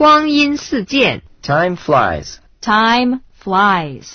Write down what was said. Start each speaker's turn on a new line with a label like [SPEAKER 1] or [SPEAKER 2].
[SPEAKER 1] 光阴似箭
[SPEAKER 2] time flies
[SPEAKER 3] time flies